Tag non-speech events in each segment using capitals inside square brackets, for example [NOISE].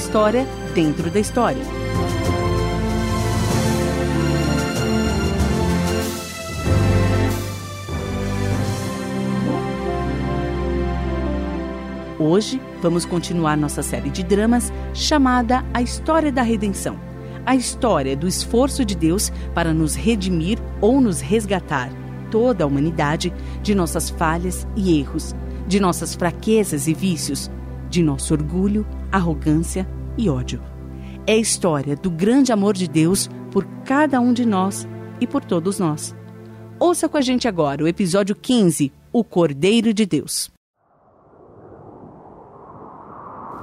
história dentro da história. Hoje vamos continuar nossa série de dramas chamada A História da Redenção. A história do esforço de Deus para nos redimir ou nos resgatar, toda a humanidade, de nossas falhas e erros, de nossas fraquezas e vícios, de nosso orgulho, arrogância e ódio. É a história do grande amor de Deus por cada um de nós e por todos nós. Ouça com a gente agora o episódio 15, O Cordeiro de Deus.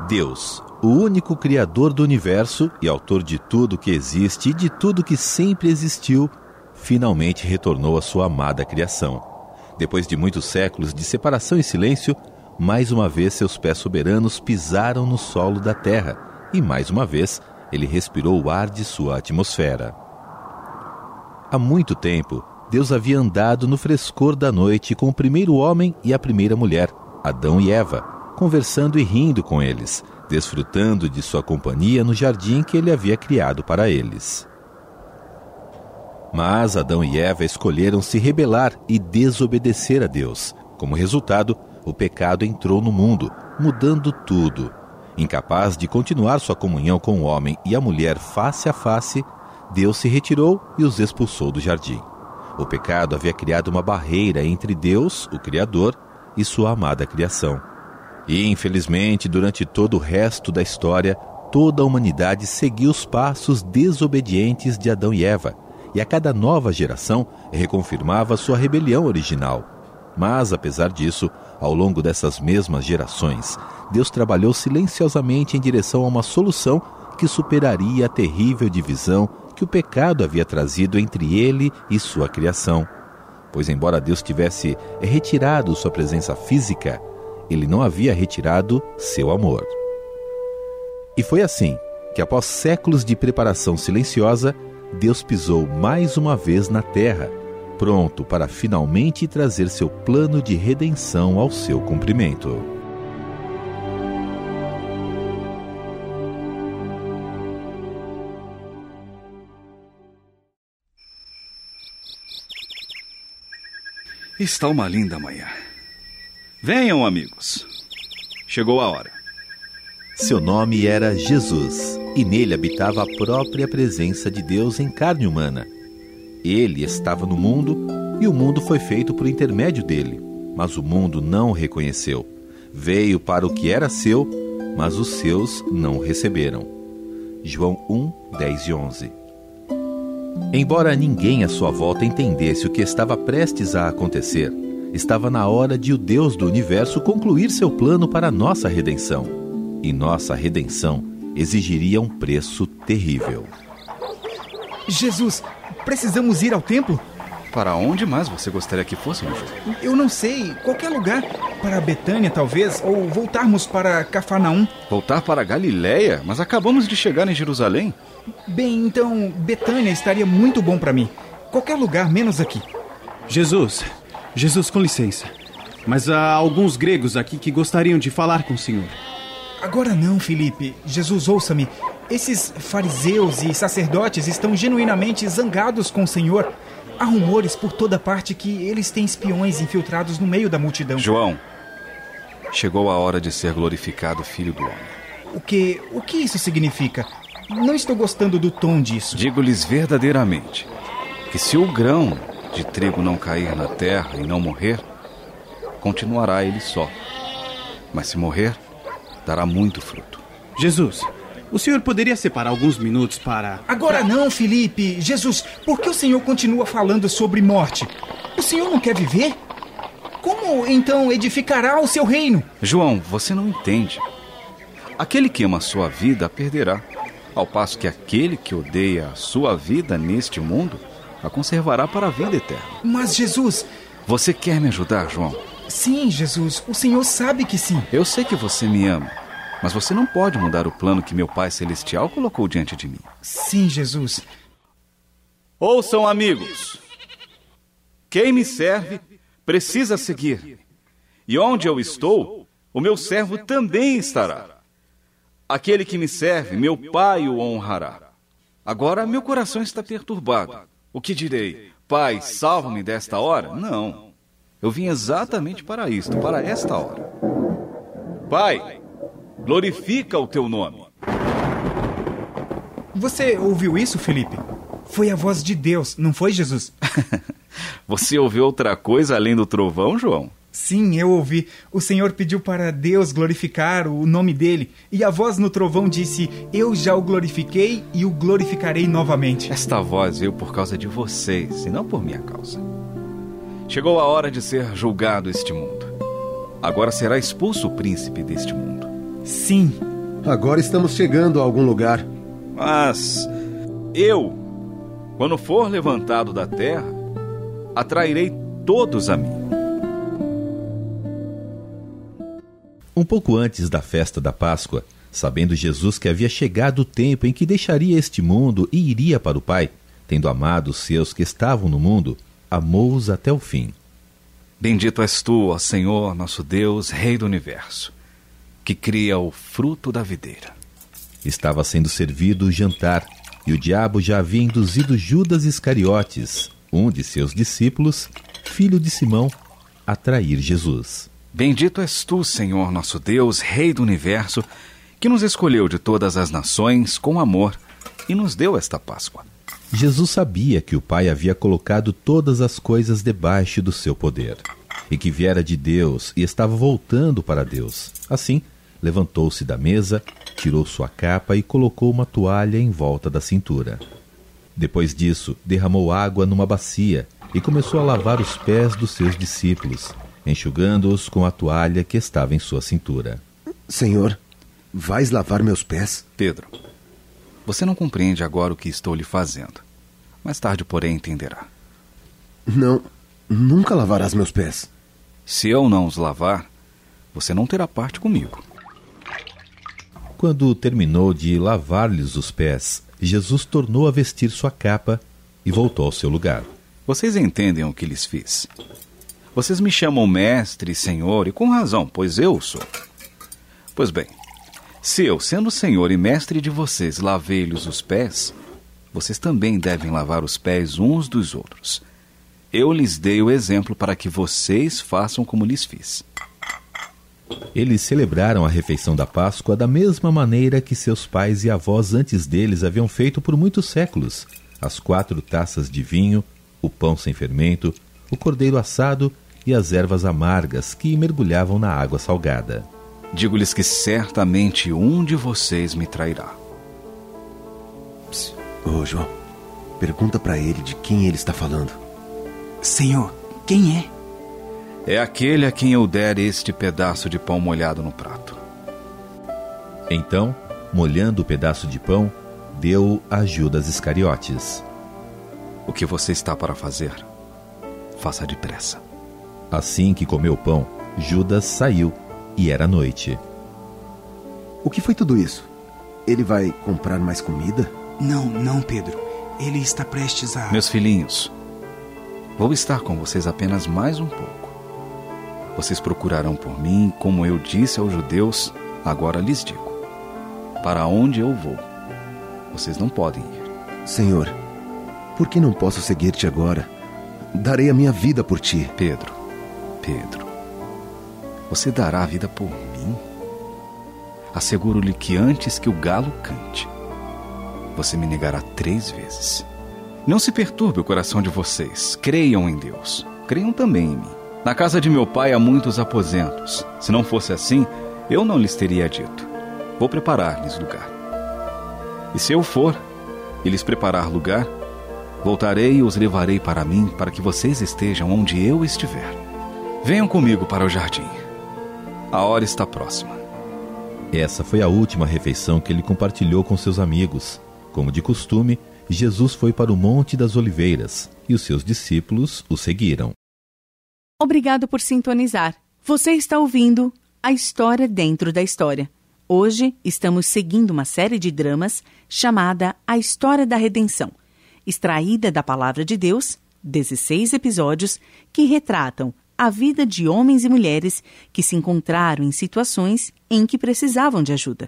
Deus, o único Criador do universo e autor de tudo que existe e de tudo que sempre existiu, finalmente retornou à sua amada criação. Depois de muitos séculos de separação e silêncio, mais uma vez seus pés soberanos pisaram no solo da terra e mais uma vez ele respirou o ar de sua atmosfera. Há muito tempo, Deus havia andado no frescor da noite com o primeiro homem e a primeira mulher, Adão e Eva, conversando e rindo com eles, desfrutando de sua companhia no jardim que ele havia criado para eles. Mas Adão e Eva escolheram se rebelar e desobedecer a Deus. Como resultado, o pecado entrou no mundo, mudando tudo. Incapaz de continuar sua comunhão com o homem e a mulher face a face, Deus se retirou e os expulsou do jardim. O pecado havia criado uma barreira entre Deus, o Criador, e sua amada criação. E, infelizmente, durante todo o resto da história, toda a humanidade seguiu os passos desobedientes de Adão e Eva, e a cada nova geração reconfirmava sua rebelião original. Mas, apesar disso, ao longo dessas mesmas gerações, Deus trabalhou silenciosamente em direção a uma solução que superaria a terrível divisão que o pecado havia trazido entre ele e sua criação. Pois, embora Deus tivesse retirado sua presença física, ele não havia retirado seu amor. E foi assim que, após séculos de preparação silenciosa, Deus pisou mais uma vez na terra pronto para finalmente trazer seu plano de redenção ao seu cumprimento. Está uma linda manhã. Venham, amigos. Chegou a hora. Seu nome era Jesus, e nele habitava a própria presença de Deus em carne humana. Ele estava no mundo e o mundo foi feito por intermédio dele, mas o mundo não o reconheceu. Veio para o que era seu, mas os seus não o receberam. João 1, 10 e 11. Embora ninguém à sua volta entendesse o que estava prestes a acontecer, estava na hora de o Deus do universo concluir seu plano para nossa redenção. E nossa redenção exigiria um preço terrível. Jesus, precisamos ir ao templo? Para onde mais você gostaria que fôssemos? Eu não sei. Qualquer lugar. Para Betânia, talvez. Ou voltarmos para Cafarnaum. Voltar para Galiléia? Mas acabamos de chegar em Jerusalém. Bem, então, Betânia estaria muito bom para mim. Qualquer lugar, menos aqui. Jesus. Jesus, com licença. Mas há alguns gregos aqui que gostariam de falar com o senhor. Agora não, Felipe. Jesus, ouça-me. Esses fariseus e sacerdotes estão genuinamente zangados com o Senhor. Há rumores por toda parte que eles têm espiões infiltrados no meio da multidão. João, chegou a hora de ser glorificado Filho do Homem. O que, o que isso significa? Não estou gostando do tom disso. Digo-lhes verdadeiramente que se o grão de trigo não cair na terra e não morrer, continuará ele só. Mas se morrer, dará muito fruto. Jesus, o senhor poderia separar alguns minutos para. Agora não, Felipe! Jesus, por que o senhor continua falando sobre morte? O senhor não quer viver? Como então edificará o seu reino? João, você não entende. Aquele que ama a sua vida a perderá, ao passo que aquele que odeia a sua vida neste mundo a conservará para a vida eterna. Mas Jesus. Você quer me ajudar, João? Sim, Jesus. O senhor sabe que sim. Eu sei que você me ama. Mas você não pode mudar o plano que meu Pai Celestial colocou diante de mim. Sim, Jesus. Ouçam, amigos. Quem me serve precisa seguir. E onde eu estou, o meu servo também estará. Aquele que me serve, meu Pai o honrará. Agora meu coração está perturbado. O que direi? Pai, salva-me desta hora? Não. Eu vim exatamente para isto, para esta hora. Pai, glorifica o teu nome. Você ouviu isso, Felipe? Foi a voz de Deus, não foi Jesus? [LAUGHS] Você ouviu outra coisa além do trovão, João? Sim, eu ouvi. O Senhor pediu para Deus glorificar o nome dele, e a voz no trovão disse: Eu já o glorifiquei e o glorificarei novamente. Esta voz veio por causa de vocês e não por minha causa. Chegou a hora de ser julgado este mundo. Agora será expulso o príncipe deste mundo. Sim. Agora estamos chegando a algum lugar. Mas eu, quando for levantado da terra, atrairei todos a mim. Um pouco antes da festa da Páscoa, sabendo Jesus que havia chegado o tempo em que deixaria este mundo e iria para o Pai, tendo amado os seus que estavam no mundo, amou-os até o fim. Bendito és tu, ó Senhor, nosso Deus, Rei do universo, que cria o fruto da videira. Estava sendo servido o jantar, e o diabo já havia induzido Judas Iscariotes, um de seus discípulos, filho de Simão, a trair Jesus. Bendito és tu, Senhor nosso Deus, Rei do universo, que nos escolheu de todas as nações com amor e nos deu esta Páscoa. Jesus sabia que o Pai havia colocado todas as coisas debaixo do seu poder, e que viera de Deus e estava voltando para Deus. Assim, levantou-se da mesa, tirou sua capa e colocou uma toalha em volta da cintura. Depois disso, derramou água numa bacia e começou a lavar os pés dos seus discípulos enxugando-os com a toalha que estava em sua cintura. Senhor, vais lavar meus pés? Pedro, você não compreende agora o que estou lhe fazendo. Mais tarde, porém, entenderá. Não, nunca lavarás meus pés. Se eu não os lavar, você não terá parte comigo. Quando terminou de lavar-lhes os pés, Jesus tornou a vestir sua capa e voltou ao seu lugar. Vocês entendem o que lhes fiz? Vocês me chamam mestre senhor, e com razão, pois eu sou. Pois bem, se eu, sendo senhor e mestre de vocês, lavei-lhes os pés, vocês também devem lavar os pés uns dos outros. Eu lhes dei o exemplo para que vocês façam como lhes fiz. Eles celebraram a refeição da Páscoa da mesma maneira que seus pais e avós antes deles haviam feito por muitos séculos: as quatro taças de vinho, o pão sem fermento, o cordeiro assado e as ervas amargas que mergulhavam na água salgada. Digo-lhes que certamente um de vocês me trairá. Ô, João, pergunta para ele de quem ele está falando. Senhor, quem é? É aquele a quem eu der este pedaço de pão molhado no prato. Então, molhando o pedaço de pão, deu a Judas Iscariotes. O que você está para fazer? Faça depressa. Assim que comeu o pão, Judas saiu e era noite. O que foi tudo isso? Ele vai comprar mais comida? Não, não, Pedro. Ele está prestes a. Meus filhinhos, vou estar com vocês apenas mais um pouco. Vocês procurarão por mim, como eu disse aos judeus, agora lhes digo: para onde eu vou, vocês não podem ir. Senhor, por que não posso seguir-te agora? Darei a minha vida por ti. Pedro, Pedro, você dará a vida por mim? Asseguro-lhe que antes que o galo cante, você me negará três vezes. Não se perturbe o coração de vocês. Creiam em Deus. Creiam também em mim. Na casa de meu pai há muitos aposentos. Se não fosse assim, eu não lhes teria dito. Vou preparar-lhes lugar. E se eu for e lhes preparar lugar, voltarei e os levarei para mim, para que vocês estejam onde eu estiver. Venham comigo para o jardim. A hora está próxima. Essa foi a última refeição que ele compartilhou com seus amigos. Como de costume, Jesus foi para o Monte das Oliveiras e os seus discípulos o seguiram. Obrigado por sintonizar. Você está ouvindo a história dentro da história. Hoje estamos seguindo uma série de dramas chamada A História da Redenção, extraída da Palavra de Deus, 16 episódios que retratam a vida de homens e mulheres que se encontraram em situações em que precisavam de ajuda.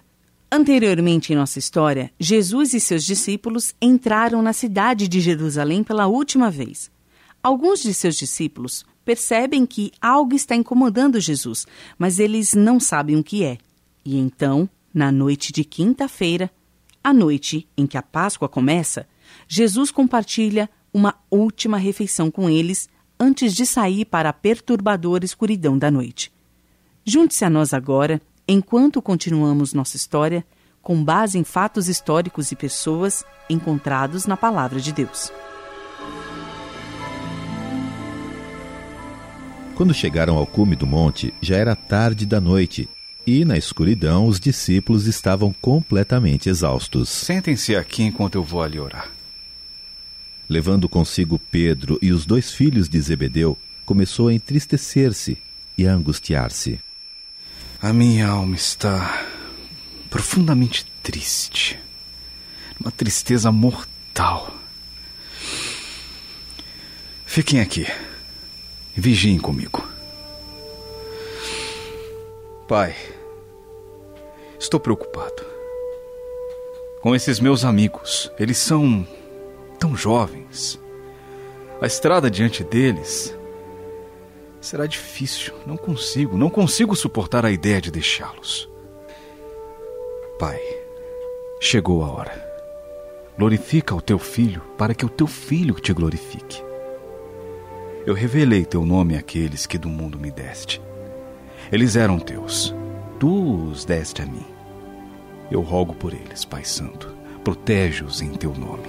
Anteriormente em nossa história, Jesus e seus discípulos entraram na cidade de Jerusalém pela última vez. Alguns de seus discípulos percebem que algo está incomodando Jesus, mas eles não sabem o que é. E então, na noite de quinta-feira, a noite em que a Páscoa começa, Jesus compartilha uma última refeição com eles antes de sair para a perturbadora escuridão da noite. Junte-se a nós agora, enquanto continuamos nossa história, com base em fatos históricos e pessoas encontrados na Palavra de Deus. Quando chegaram ao cume do monte, já era tarde da noite e, na escuridão, os discípulos estavam completamente exaustos. Sentem-se aqui enquanto eu vou ali orar. Levando consigo Pedro e os dois filhos de Zebedeu, começou a entristecer-se e a angustiar-se. A minha alma está profundamente triste. Uma tristeza mortal. Fiquem aqui vigiem comigo. Pai, estou preocupado. Com esses meus amigos, eles são tão jovens. A estrada diante deles será difícil. Não consigo, não consigo suportar a ideia de deixá-los. Pai, chegou a hora. Glorifica o teu filho para que o teu filho te glorifique. Eu revelei teu nome àqueles que do mundo me deste. Eles eram teus. Tu os deste a mim. Eu rogo por eles, Pai Santo. Protege-os em teu nome.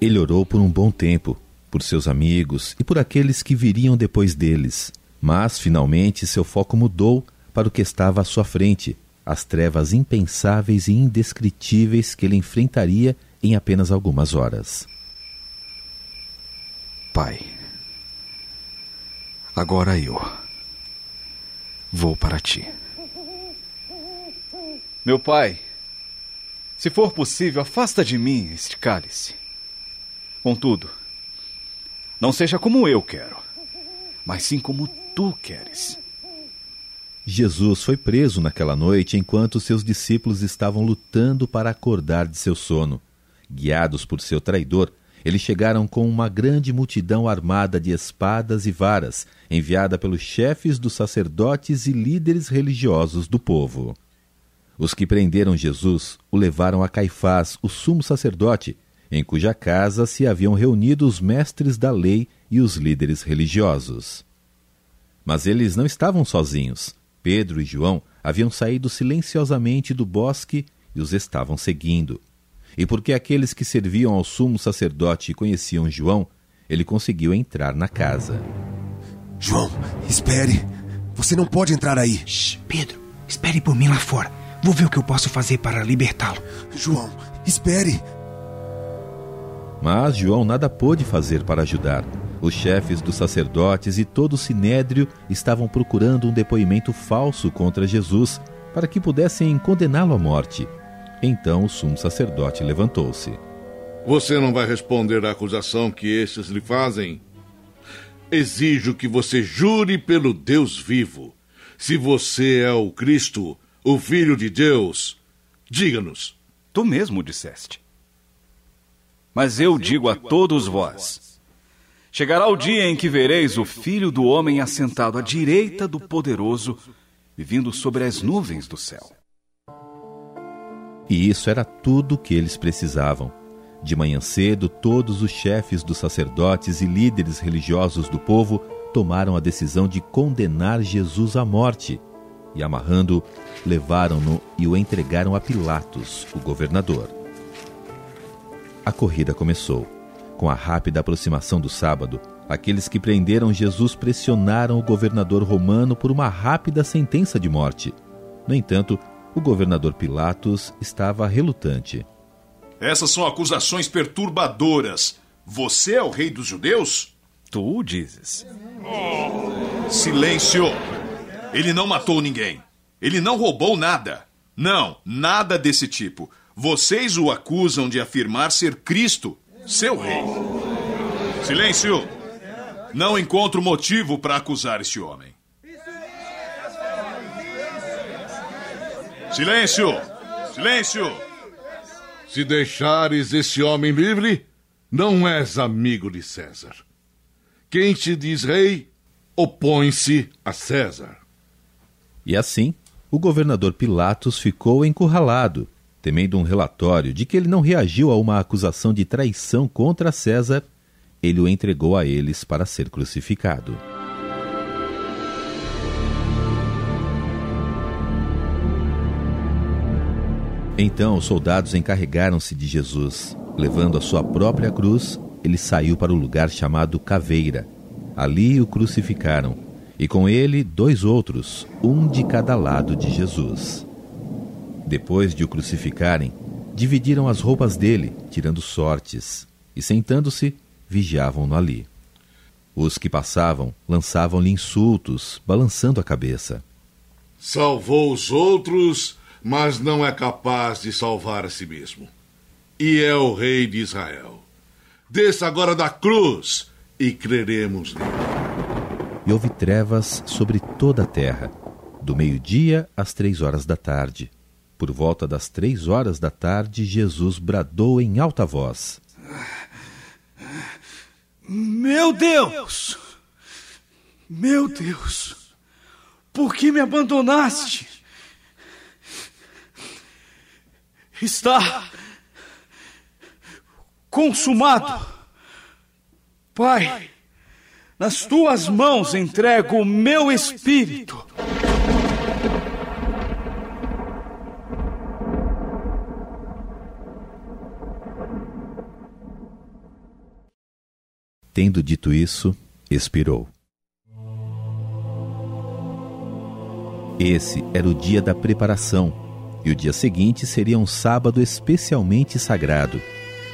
Ele orou por um bom tempo, por seus amigos e por aqueles que viriam depois deles. Mas, finalmente, seu foco mudou para o que estava à sua frente, as trevas impensáveis e indescritíveis que ele enfrentaria em apenas algumas horas. Pai, agora eu vou para ti. Meu pai, se for possível, afasta de mim este cálice. Contudo, não seja como eu quero, mas sim como tu queres. Jesus foi preso naquela noite enquanto seus discípulos estavam lutando para acordar de seu sono. Guiados por seu traidor, eles chegaram com uma grande multidão armada de espadas e varas, enviada pelos chefes dos sacerdotes e líderes religiosos do povo. Os que prenderam Jesus o levaram a Caifás, o sumo sacerdote, em cuja casa se haviam reunido os mestres da lei e os líderes religiosos. Mas eles não estavam sozinhos. Pedro e João haviam saído silenciosamente do bosque e os estavam seguindo. E porque aqueles que serviam ao sumo sacerdote conheciam João, ele conseguiu entrar na casa. João, espere. Você não pode entrar aí. Shh, Pedro, espere por mim lá fora. Vou ver o que eu posso fazer para libertá-lo. João, espere. Mas João nada pôde fazer para ajudar. Os chefes dos sacerdotes e todo o sinédrio estavam procurando um depoimento falso contra Jesus para que pudessem condená-lo à morte. Então o sumo sacerdote levantou-se. Você não vai responder à acusação que estes lhe fazem? Exijo que você jure pelo Deus vivo. Se você é o Cristo, o Filho de Deus, diga-nos. Tu mesmo disseste. Mas eu digo a todos vós: chegará o dia em que vereis o Filho do Homem assentado à direita do Poderoso, vivindo sobre as nuvens do céu. E isso era tudo o que eles precisavam. De manhã cedo, todos os chefes dos sacerdotes e líderes religiosos do povo tomaram a decisão de condenar Jesus à morte. E amarrando-o, levaram-no e o entregaram a Pilatos, o governador. A corrida começou. Com a rápida aproximação do sábado, aqueles que prenderam Jesus pressionaram o governador romano por uma rápida sentença de morte. No entanto, o governador Pilatos estava relutante. Essas são acusações perturbadoras. Você é o rei dos judeus? Tu o dizes. Silêncio! Ele não matou ninguém. Ele não roubou nada. Não, nada desse tipo. Vocês o acusam de afirmar ser Cristo, seu rei. Silêncio! Não encontro motivo para acusar este homem. Silêncio! Silêncio! Se deixares esse homem livre, não és amigo de César. Quem te diz rei, opõe-se a César. E assim, o governador Pilatos ficou encurralado, temendo um relatório de que ele não reagiu a uma acusação de traição contra César, ele o entregou a eles para ser crucificado. Então os soldados encarregaram-se de Jesus. Levando a sua própria cruz, ele saiu para o lugar chamado Caveira. Ali o crucificaram, e com ele dois outros, um de cada lado de Jesus. Depois de o crucificarem, dividiram as roupas dele, tirando sortes, e sentando-se, vigiavam-no ali. Os que passavam lançavam-lhe insultos, balançando a cabeça. Salvou os outros mas não é capaz de salvar a si mesmo. E é o Rei de Israel. Desça agora da cruz e creremos nele. E houve trevas sobre toda a terra, do meio-dia às três horas da tarde. Por volta das três horas da tarde, Jesus bradou em alta voz: Meu Deus! Meu Deus! Por que me abandonaste? Está consumado. Pai, nas tuas mãos entrego o meu espírito. Tendo dito isso, expirou. Esse era o dia da preparação e o dia seguinte seria um sábado especialmente sagrado.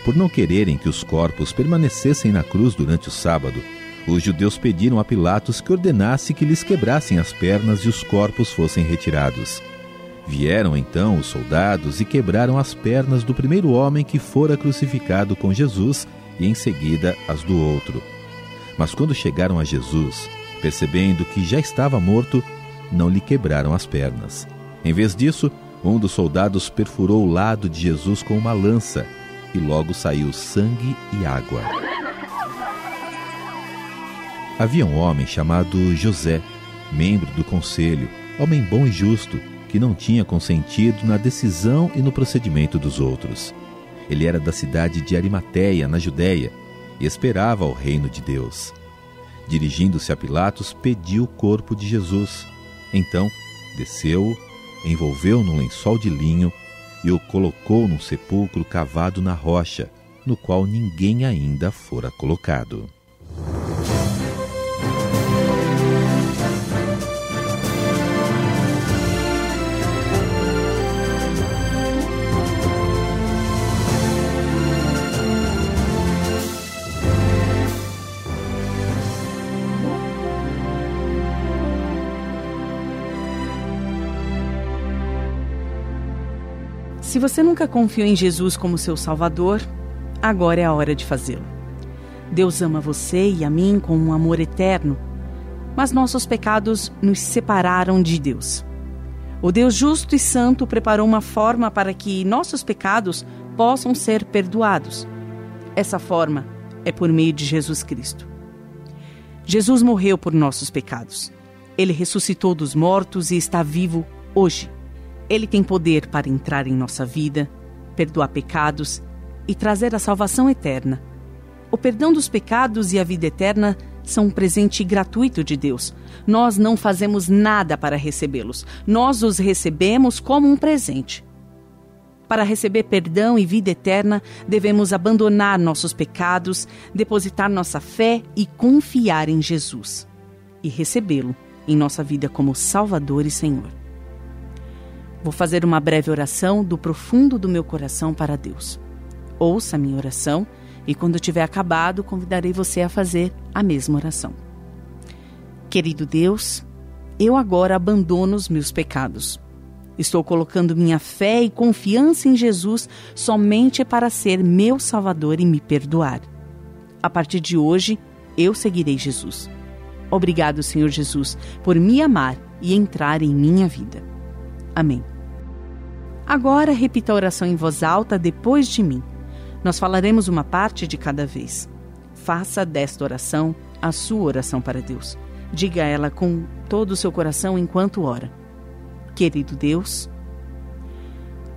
Por não quererem que os corpos permanecessem na cruz durante o sábado, os judeus pediram a Pilatos que ordenasse que lhes quebrassem as pernas e os corpos fossem retirados. Vieram então os soldados e quebraram as pernas do primeiro homem que fora crucificado com Jesus e em seguida as do outro. Mas quando chegaram a Jesus, percebendo que já estava morto, não lhe quebraram as pernas. Em vez disso, um dos soldados perfurou o lado de Jesus com uma lança e logo saiu sangue e água. Havia um homem chamado José, membro do conselho, homem bom e justo, que não tinha consentido na decisão e no procedimento dos outros. Ele era da cidade de Arimateia, na Judéia, e esperava o reino de Deus. Dirigindo-se a Pilatos, pediu o corpo de Jesus. Então, desceu envolveu num lençol de linho e o colocou num sepulcro cavado na rocha, no qual ninguém ainda fora colocado. Se você nunca confiou em Jesus como seu Salvador, agora é a hora de fazê-lo. Deus ama você e a mim com um amor eterno, mas nossos pecados nos separaram de Deus. O Deus justo e santo preparou uma forma para que nossos pecados possam ser perdoados. Essa forma é por meio de Jesus Cristo. Jesus morreu por nossos pecados. Ele ressuscitou dos mortos e está vivo hoje. Ele tem poder para entrar em nossa vida, perdoar pecados e trazer a salvação eterna. O perdão dos pecados e a vida eterna são um presente gratuito de Deus. Nós não fazemos nada para recebê-los. Nós os recebemos como um presente. Para receber perdão e vida eterna, devemos abandonar nossos pecados, depositar nossa fé e confiar em Jesus e recebê-lo em nossa vida como Salvador e Senhor. Vou fazer uma breve oração do profundo do meu coração para Deus. Ouça a minha oração e, quando tiver acabado, convidarei você a fazer a mesma oração. Querido Deus, eu agora abandono os meus pecados. Estou colocando minha fé e confiança em Jesus somente para ser meu Salvador e me perdoar. A partir de hoje, eu seguirei Jesus. Obrigado, Senhor Jesus, por me amar e entrar em minha vida. Amém. Agora repita a oração em voz alta depois de mim. Nós falaremos uma parte de cada vez. Faça desta oração a sua oração para Deus. Diga ela com todo o seu coração enquanto ora. Querido Deus,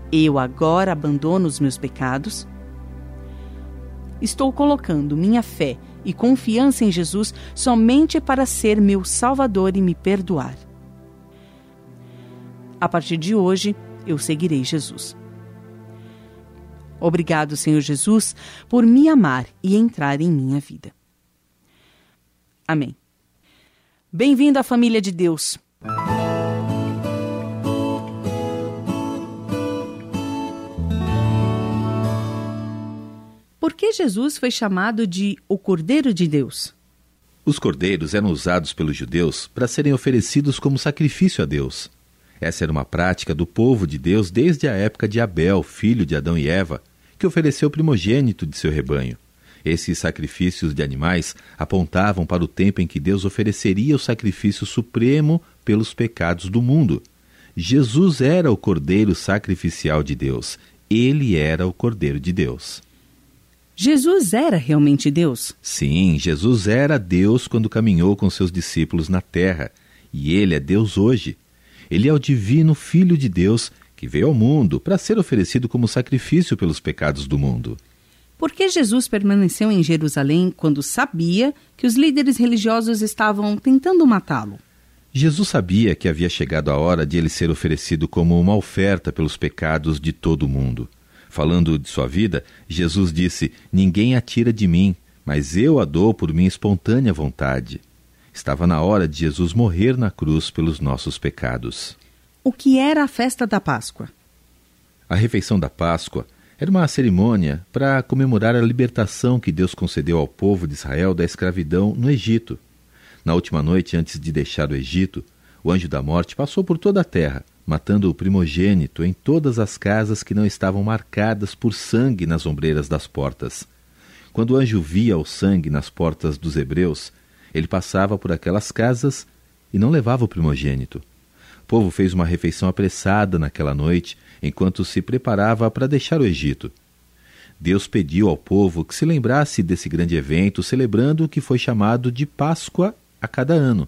eu agora abandono os meus pecados. Estou colocando minha fé e confiança em Jesus somente para ser meu Salvador e me perdoar. A partir de hoje, eu seguirei Jesus. Obrigado, Senhor Jesus, por me amar e entrar em minha vida. Amém. Bem-vindo à família de Deus. Por que Jesus foi chamado de o Cordeiro de Deus? Os cordeiros eram usados pelos judeus para serem oferecidos como sacrifício a Deus. Essa era uma prática do povo de Deus desde a época de Abel, filho de Adão e Eva, que ofereceu o primogênito de seu rebanho. Esses sacrifícios de animais apontavam para o tempo em que Deus ofereceria o sacrifício supremo pelos pecados do mundo. Jesus era o cordeiro sacrificial de Deus. Ele era o cordeiro de Deus. Jesus era realmente Deus? Sim, Jesus era Deus quando caminhou com seus discípulos na terra. E ele é Deus hoje. Ele é o divino Filho de Deus que veio ao mundo para ser oferecido como sacrifício pelos pecados do mundo. Por que Jesus permaneceu em Jerusalém quando sabia que os líderes religiosos estavam tentando matá-lo? Jesus sabia que havia chegado a hora de ele ser oferecido como uma oferta pelos pecados de todo o mundo. Falando de sua vida, Jesus disse: Ninguém a tira de mim, mas eu a dou por minha espontânea vontade. Estava na hora de Jesus morrer na cruz pelos nossos pecados. O que era a festa da Páscoa? A refeição da Páscoa era uma cerimônia para comemorar a libertação que Deus concedeu ao povo de Israel da escravidão no Egito. Na última noite antes de deixar o Egito, o anjo da morte passou por toda a terra, matando o primogênito em todas as casas que não estavam marcadas por sangue nas ombreiras das portas. Quando o anjo via o sangue nas portas dos hebreus, ele passava por aquelas casas e não levava o primogênito povo fez uma refeição apressada naquela noite, enquanto se preparava para deixar o Egito. Deus pediu ao povo que se lembrasse desse grande evento, celebrando o que foi chamado de Páscoa a cada ano.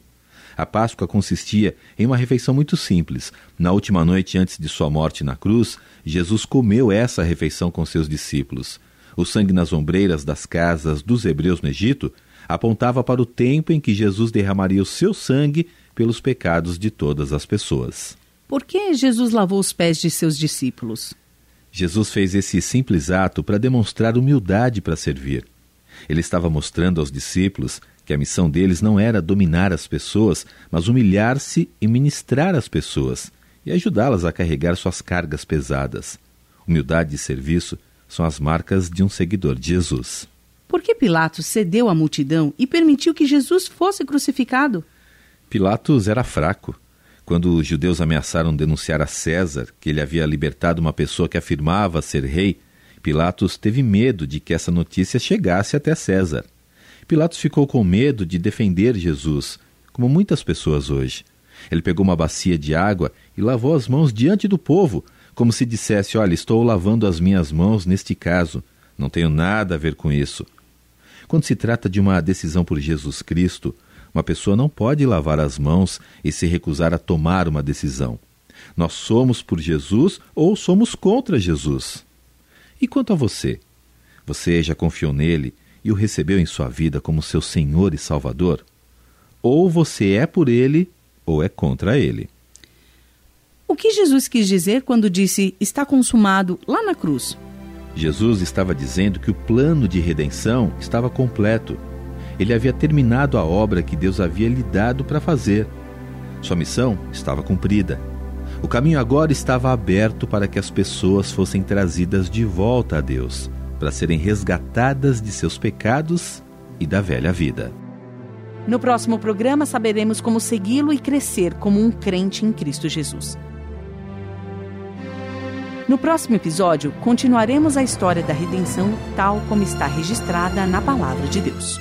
A Páscoa consistia em uma refeição muito simples. Na última noite antes de sua morte na cruz, Jesus comeu essa refeição com seus discípulos. O sangue nas ombreiras das casas dos hebreus no Egito apontava para o tempo em que Jesus derramaria o seu sangue pelos pecados de todas as pessoas. Por que Jesus lavou os pés de seus discípulos? Jesus fez esse simples ato para demonstrar humildade para servir. Ele estava mostrando aos discípulos que a missão deles não era dominar as pessoas, mas humilhar-se e ministrar as pessoas e ajudá-las a carregar suas cargas pesadas. Humildade e serviço são as marcas de um seguidor de Jesus. Por que Pilatos cedeu à multidão e permitiu que Jesus fosse crucificado? Pilatos era fraco. Quando os judeus ameaçaram denunciar a César que ele havia libertado uma pessoa que afirmava ser rei, Pilatos teve medo de que essa notícia chegasse até César. Pilatos ficou com medo de defender Jesus, como muitas pessoas hoje. Ele pegou uma bacia de água e lavou as mãos diante do povo, como se dissesse: Olha, estou lavando as minhas mãos neste caso, não tenho nada a ver com isso. Quando se trata de uma decisão por Jesus Cristo, uma pessoa não pode lavar as mãos e se recusar a tomar uma decisão. Nós somos por Jesus ou somos contra Jesus. E quanto a você? Você já confiou nele e o recebeu em sua vida como seu Senhor e Salvador? Ou você é por ele ou é contra ele? O que Jesus quis dizer quando disse está consumado lá na cruz? Jesus estava dizendo que o plano de redenção estava completo ele havia terminado a obra que Deus havia lhe dado para fazer. Sua missão estava cumprida. O caminho agora estava aberto para que as pessoas fossem trazidas de volta a Deus, para serem resgatadas de seus pecados e da velha vida. No próximo programa saberemos como segui-lo e crescer como um crente em Cristo Jesus. No próximo episódio, continuaremos a história da redenção tal como está registrada na Palavra de Deus.